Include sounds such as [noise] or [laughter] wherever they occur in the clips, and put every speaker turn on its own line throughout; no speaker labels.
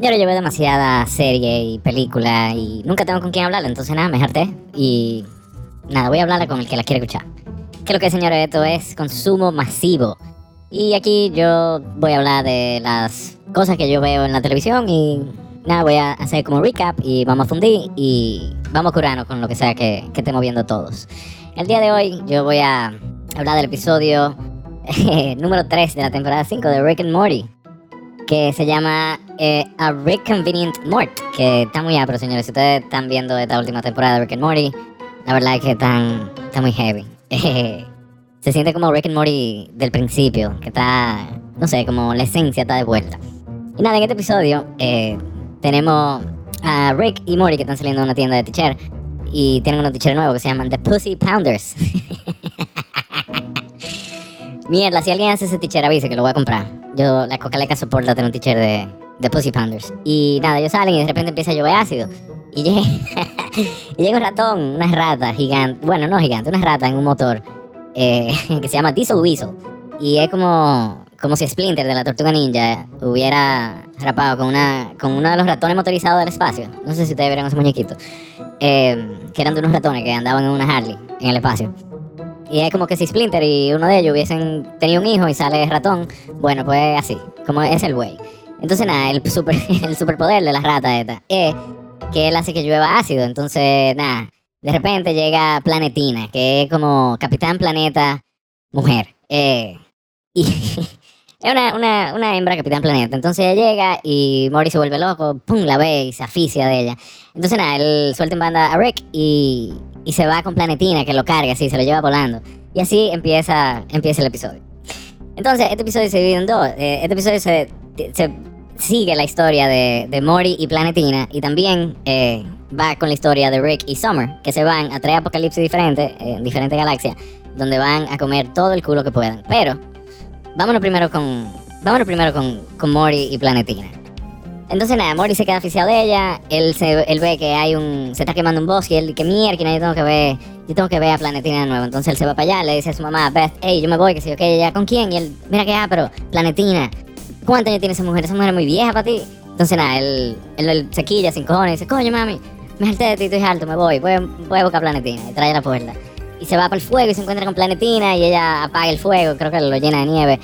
Señores, yo veo demasiada serie y película y nunca tengo con quién hablar, entonces nada, me harté y nada, voy a hablar con el que la quiere escuchar. Que lo que señores, esto es consumo masivo. Y aquí yo voy a hablar de las cosas que yo veo en la televisión y nada, voy a hacer como recap y vamos a fundir y vamos a curarnos con lo que sea que, que estemos viendo todos. El día de hoy yo voy a hablar del episodio [laughs] número 3 de la temporada 5 de Rick and Morty que se llama eh, A Rick Convenient Mort, que está muy apro, señores. Si ustedes están viendo esta última temporada de Rick and Morty, la verdad es que están, está muy heavy. [laughs] se siente como Rick and Morty del principio, que está, no sé, como la esencia está de vuelta. Y nada, en este episodio eh, tenemos a Rick y Morty que están saliendo de una tienda de teacher y tienen unos teacher nuevos que se llaman The Pussy Pounders. [laughs] Mierda, si alguien hace ese teacher avise que lo voy a comprar. Yo, la Coca-Leca soporta tener un teacher de, de Pussy Pounders. Y nada, ellos salen y de repente empieza a llover ácido. Y llega, [laughs] y llega un ratón, una rata gigante, bueno, no gigante, una rata en un motor eh, [laughs] que se llama Diesel Weasel. Y es como, como si Splinter de la Tortuga Ninja hubiera rapado con, una, con uno de los ratones motorizados del espacio. No sé si ustedes verán esos muñequitos. Eh, que eran de unos ratones que andaban en una Harley en el espacio. Y es como que si Splinter y uno de ellos hubiesen tenido un hijo y sale ratón, bueno, pues así, como es el güey. Entonces nada, el, super, [laughs] el superpoder de la rata esta es que él hace que llueva ácido. Entonces nada, de repente llega Planetina, que es como Capitán Planeta Mujer. Eh, y [laughs] es una, una, una, hembra Capitán Planeta. Entonces ella llega y Mori se vuelve loco, pum, la ve y se aficia de ella. Entonces nada, él suelta en banda a Rick y y se va con Planetina, que lo carga así, se lo lleva volando. Y así empieza, empieza el episodio. Entonces, este episodio se divide en dos. Eh, este episodio se, sigue la historia de, de Mori y Planetina y también eh, va con la historia de Rick y Summer, que se van a tres apocalipsis diferentes, en diferentes galaxias, donde van a comer todo el culo que puedan. Pero, vámonos primero con, vámonos primero con, con Mori y Planetina. Entonces nada, Mori se queda oficiado de ella, él, se, él ve que hay un, se está quemando un bosque y él que mierda, yo tengo que ver, yo tengo que ver a Planetina de nuevo. Entonces él se va para allá, le dice a su mamá, Beth, hey, yo me voy, que si yo, que ya, ¿con quién? Y él, mira que ah, pero Planetina, ¿cuántos años tiene esa mujer? Esa mujer es muy vieja para ti. Entonces nada, él, él, se quilla sin cojones y dice, coño mami, me jalté de ti, estoy alto, me voy, voy, voy a buscar a Planetina y trae la puerta. Y se va para el fuego y se encuentra con Planetina y ella apaga el fuego, creo que lo llena de nieve.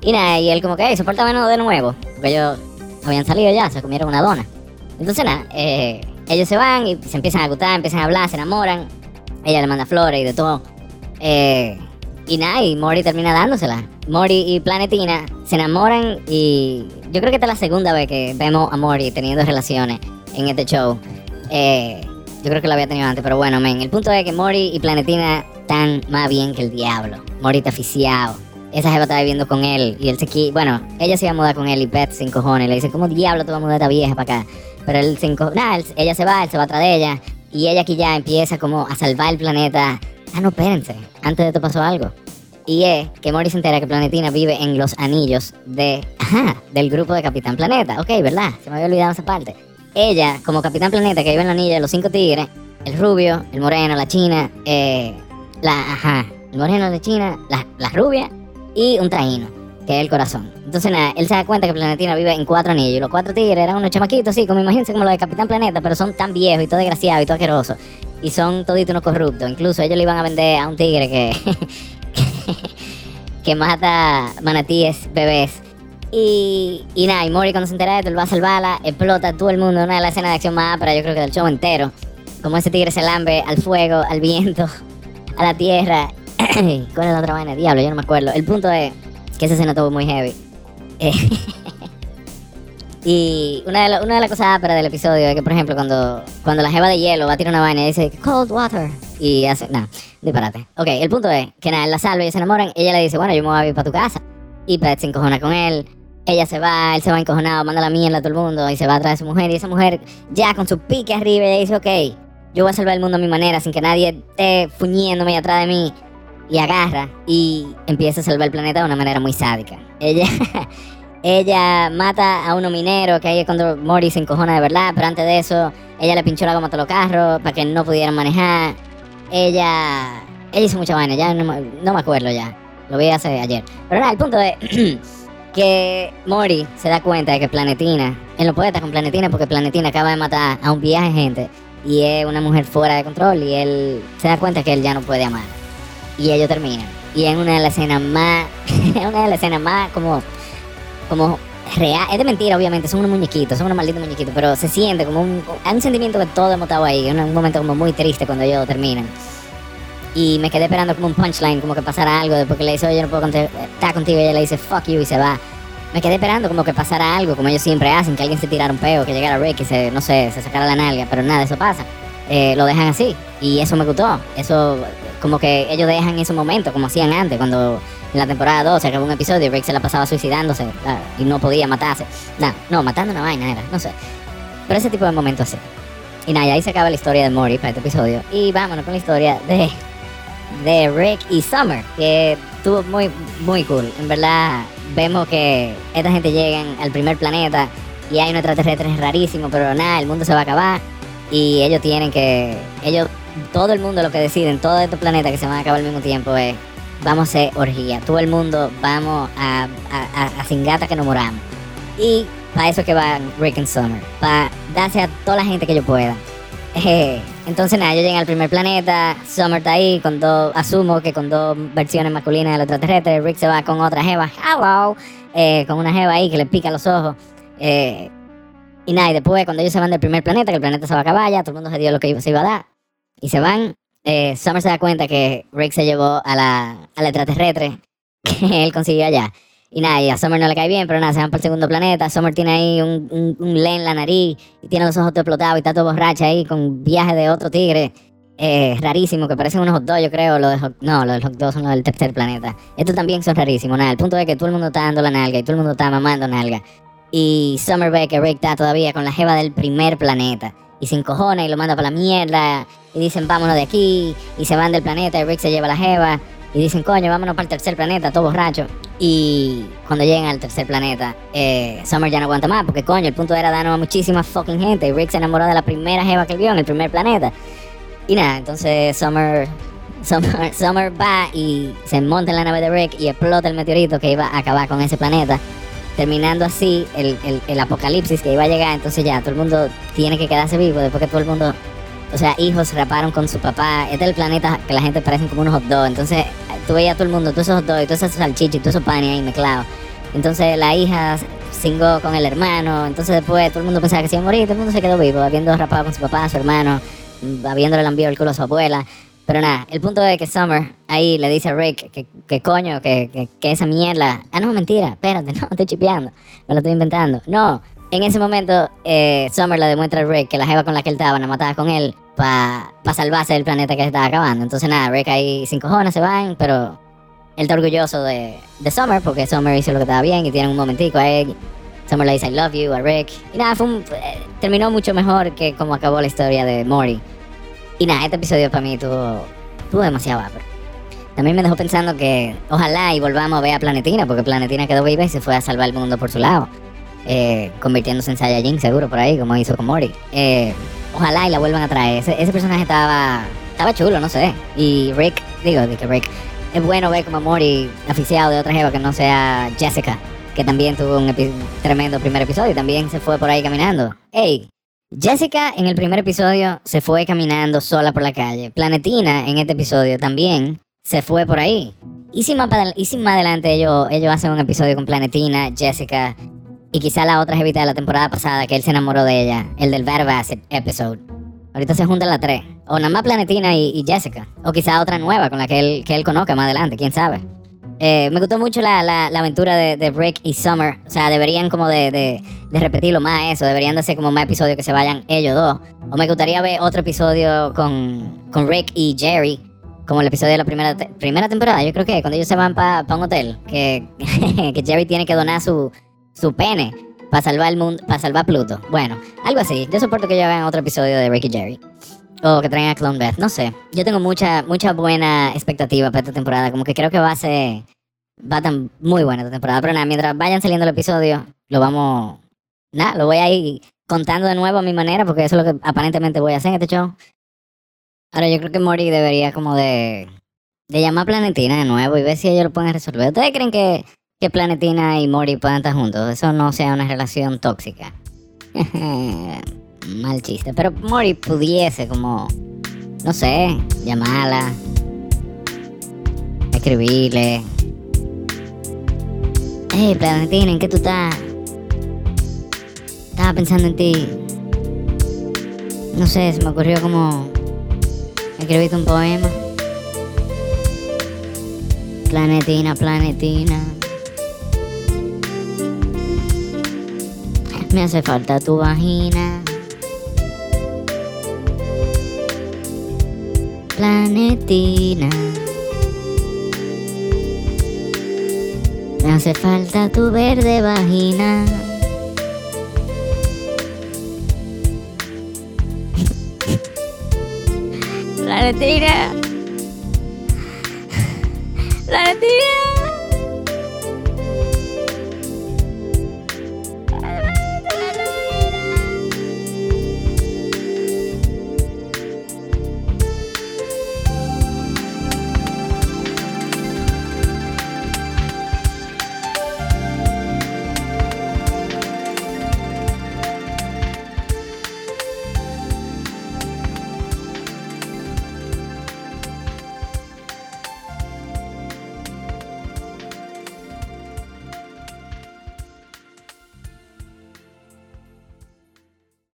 Y nada, y él como que, hey, soporta de nuevo, porque yo habían salido ya, se comieron una dona. Entonces nada, eh, ellos se van y se empiezan a gustar, empiezan a hablar, se enamoran. Ella le manda flores y de todo. Eh, y nada, y Mori termina dándosela. Mori y Planetina se enamoran y yo creo que esta es la segunda vez que vemos a Mori teniendo relaciones en este show. Eh, yo creo que lo había tenido antes, pero bueno, men. El punto es que Mori y Planetina están más bien que el diablo. Mori está aficiado esa jeva estaba viviendo con él y él se bueno, ella se iba a mudar con él y Beth sin cojones le dice, ¿cómo diablo te vas a mudar esta vieja para acá? Pero él sin cojones, ella se va, él se va atrás de ella y ella aquí ya empieza como a salvar el planeta. Ah, no, espérense, antes de esto pasó algo. Y es que Mori se entera que Planetina vive en los anillos de, ajá, del grupo de Capitán Planeta. Ok, ¿verdad? Se me había olvidado esa parte. Ella, como Capitán Planeta, que vive en los anillos de los cinco tigres, el rubio, el moreno, la china, eh, la, ajá, el moreno, la china, la, la rubia y un traíno, que es el corazón. Entonces, nada, él se da cuenta que Planetina vive en cuatro anillos. Los cuatro tigres eran unos chamaquitos, sí, como imagínense como los de Capitán Planeta, pero son tan viejos y todo desgraciados y todo asquerosos. Y son toditos unos corruptos. Incluso ellos le iban a vender a un tigre que, [laughs] que, mata manatíes bebés. Y, y nada, y Mori cuando se entera de esto, él va a salvarla, explota todo el mundo. Una de las escenas de acción más pero yo creo que del show entero. Como ese tigre se lambe al fuego, al viento, [laughs] a la tierra. [coughs] ¿Cuál es la otra vaina? Diablo, yo no me acuerdo. El punto es que esa escena estuvo muy heavy. [laughs] Y una de, una de las cosas para del episodio es que, por ejemplo, cuando, cuando la jeva de hielo va a tirar una vaina y dice cold water y hace, nada, disparate. Ok, el punto es que nada, él la salva y se enamoran. Ella le dice, bueno, yo me voy a ir para tu casa. Y Pet se encojona con él. Ella se va, él se va encojonado, manda la mierda a todo el mundo y se va atrás de su mujer. Y esa mujer, ya con su pique arriba, ella dice, ok, yo voy a salvar el mundo a mi manera sin que nadie esté fuñéndome atrás de mí y agarra y empieza a salvar el planeta de una manera muy sádica. Ella, [laughs] ella mata a uno minero, que ahí es cuando Mori se encojona de verdad, pero antes de eso, ella le pinchó la goma a todos los carros para que no pudieran manejar. Ella, ella hizo mucha vaina, ya no, me acuerdo ya. Lo vi hace ayer. Pero nada, el punto es [clears throat] que Mori se da cuenta de que Planetina, él no puede estar con Planetina porque Planetina acaba de matar a un viaje gente y es una mujer fuera de control y él se da cuenta que él ya no puede amar. Y ellos terminan. Y es una de las escenas más, [laughs] es una de las escenas más como, como real, es de mentira obviamente, son unos muñequitos, son unos malditos muñequitos, pero se siente como un, hay un sentimiento que todos hemos estado ahí, un, un momento como muy triste cuando ellos terminan. Y me quedé esperando como un punchline, como que pasara algo, después que le dice, oye, no puedo estar contigo, y ella le dice, fuck you, y se va. Me quedé esperando como que pasara algo, como ellos siempre hacen, que alguien se tirara un peo, que llegara Rick y se, no sé, se sacara la nalga, pero nada, eso pasa. Eh, lo dejan así, y eso me gustó. Eso, como que ellos dejan ese momento, como hacían antes, cuando en la temporada 2 se acabó un episodio y Rick se la pasaba suicidándose y no podía matarse. Nah, no, matando una vaina era, no sé. Pero ese tipo de momentos así. Y nada, y ahí se acaba la historia de Mori para este episodio. Y vámonos con la historia de de Rick y Summer, que estuvo muy, muy cool. En verdad, vemos que esta gente llega al primer planeta y hay un extraterrestre rarísimo, pero nada, el mundo se va a acabar y ellos tienen que, ellos, todo el mundo lo que deciden, todo estos planetas que se van a acabar al mismo tiempo es, vamos a hacer orgía, todo el mundo vamos a, a, sin gata que nos moramos. Y para eso que van Rick y Summer, para darse a toda la gente que ellos puedan. Entonces nada, yo llegué al primer planeta, Summer está ahí con dos, asumo que con dos versiones masculinas del extraterrestre, Rick se va con otra jeva, hello, eh, con una jeva ahí que le pica los ojos. Eh, y nada, y después cuando ellos se van del primer planeta, que el planeta se va a acabar ya, todo el mundo se dio lo que se iba a dar, y se van, eh, Summer se da cuenta que Rick se llevó a la, al extraterrestre [laughs] que él consiguió allá. Y nada, y a Summer no le cae bien, pero nada, se van para el segundo planeta. Summer tiene ahí un, un, le en la nariz y tiene los ojos todo explotados y está todo borracha ahí con viaje de otro tigre. Eh, rarísimo, que parecen unos hot dogs, yo creo. Los de no, los hot dogs son los del tercer planeta. Estos también son rarísimos. Nada, el punto es que todo el mundo está dando la nalga y todo el mundo está mamando nalga. Y Summer ve que Rick está todavía con la jeva del primer planeta. Y se encojona y lo manda para la mierda. Y dicen, vámonos de aquí. Y se van del planeta y Rick se lleva la jeva. Y dicen, coño, vámonos para el tercer planeta, todo borracho. Y cuando llegan al tercer planeta, eh, Summer ya no aguanta más, porque coño, el punto era darnos a muchísima fucking gente. Y Rick se enamoró de la primera jeva que vio en el primer planeta. Y nada, entonces Summer, Summer, [laughs] Summer va y se monta en la nave de Rick y explota el meteorito que iba a acabar con ese planeta. Terminando así el, el, el apocalipsis que iba a llegar, entonces ya todo el mundo tiene que quedarse vivo después que todo el mundo o sea, hijos raparon con su papá. Este es el planeta que la gente parecen como unos hot dogs. Entonces, tú veías a todo el mundo, todos esos hot dogs, todos esos salchichas todos esos panes ahí mezclados. Entonces, la hija cingó con el hermano. Entonces, después todo el mundo pensaba que se iba a morir. Todo el mundo se quedó vivo, habiendo rapado con su papá, su hermano, habiéndole enviado el culo a su abuela. Pero nada, el punto es que Summer ahí le dice a Rick que, que coño, que, que, que esa mierda. Ah, no, mentira, espérate, [laughs] no, estoy chipeando. Me lo estoy inventando. No, en ese momento, eh, Summer le demuestra a Rick que la jeva con la que él estaba, la mataba con él para pa salvarse del planeta que se estaba acabando. Entonces, nada, Rick ahí sin cojones se van, pero él está orgulloso de, Summer porque Summer hizo lo que estaba bien y tienen un momentico ahí. Summer le dice I love you a Rick. Y nada, eh, terminó mucho mejor que como acabó la historia de Mori. Y nada, este episodio para mí tuvo, tuvo demasiado pero También me dejó pensando que ojalá y volvamos a ver a Planetina, porque Planetina quedó viva y se fue a salvar el mundo por su lado eh, convirtiéndose en Saiyajin seguro por ahí, como hizo con Mori. Eh, ojalá y la vuelvan a traer. Ese, personaje estaba estaba chulo, no sé. Y Rick, digo, que Rick, es bueno ver como Mori aficiado de otra jeva que no sea Jessica, que también tuvo un tremendo primer episodio y también se fue por ahí caminando. Ey, Jessica en el primer episodio se fue caminando sola por la calle. Planetina en este episodio también se fue por ahí. Y si más, y si más adelante ellos, ellos hacen un episodio con Planetina, Jessica y quizá la otra jevita de la temporada pasada que él se enamoró de ella, el del Bad Acid episode. Ahorita se juntan las tres. O nada más Planetina y, Jessica. O quizá otra nueva con la que él, que él conozca más adelante, quién sabe. Eh, me gustó mucho la, la, la aventura de, Rick y Summer. O sea, deberían como de, de, repetirlo más eso. Deberían de hacer como más episodios que se vayan ellos dos. O me gustaría ver otro episodio con, con Rick y Jerry. Como el episodio de la primera, primera temporada. Yo creo que cuando ellos se van para pa un hotel. Que, [laughs] que Jerry tiene que donar su, su pene para salvar el mundo, para salvar Pluto. Bueno, algo así. Yo soporto que ya vean otro episodio de Ricky Jerry. O que traigan a Clone Beth, no sé. Yo tengo mucha, mucha buena expectativa para esta temporada. Como que creo que va a ser. Va a estar muy buena esta temporada. Pero nada, mientras vayan saliendo el episodio, lo vamos. Nada, lo voy a ir contando de nuevo a mi manera, porque eso es lo que aparentemente voy a hacer en este show. Ahora yo creo que Mori debería como de. de llamar a Planetina de nuevo y ver si ellos lo pueden resolver. ¿Ustedes creen que que Planetina y Mori puedan estar juntos. Eso no sea una relación tóxica. [laughs] Mal chiste. Pero Mori pudiese como, no sé, llamarla, escribirle. Hey, Planetina, ¿en qué tú estás? Estaba pensando en ti. No sé, se me ocurrió como escribirte un poema. Planetina, planetina. Me hace falta tu vagina. Planetina. Me hace falta tu verde vagina. Planetina. Planetina.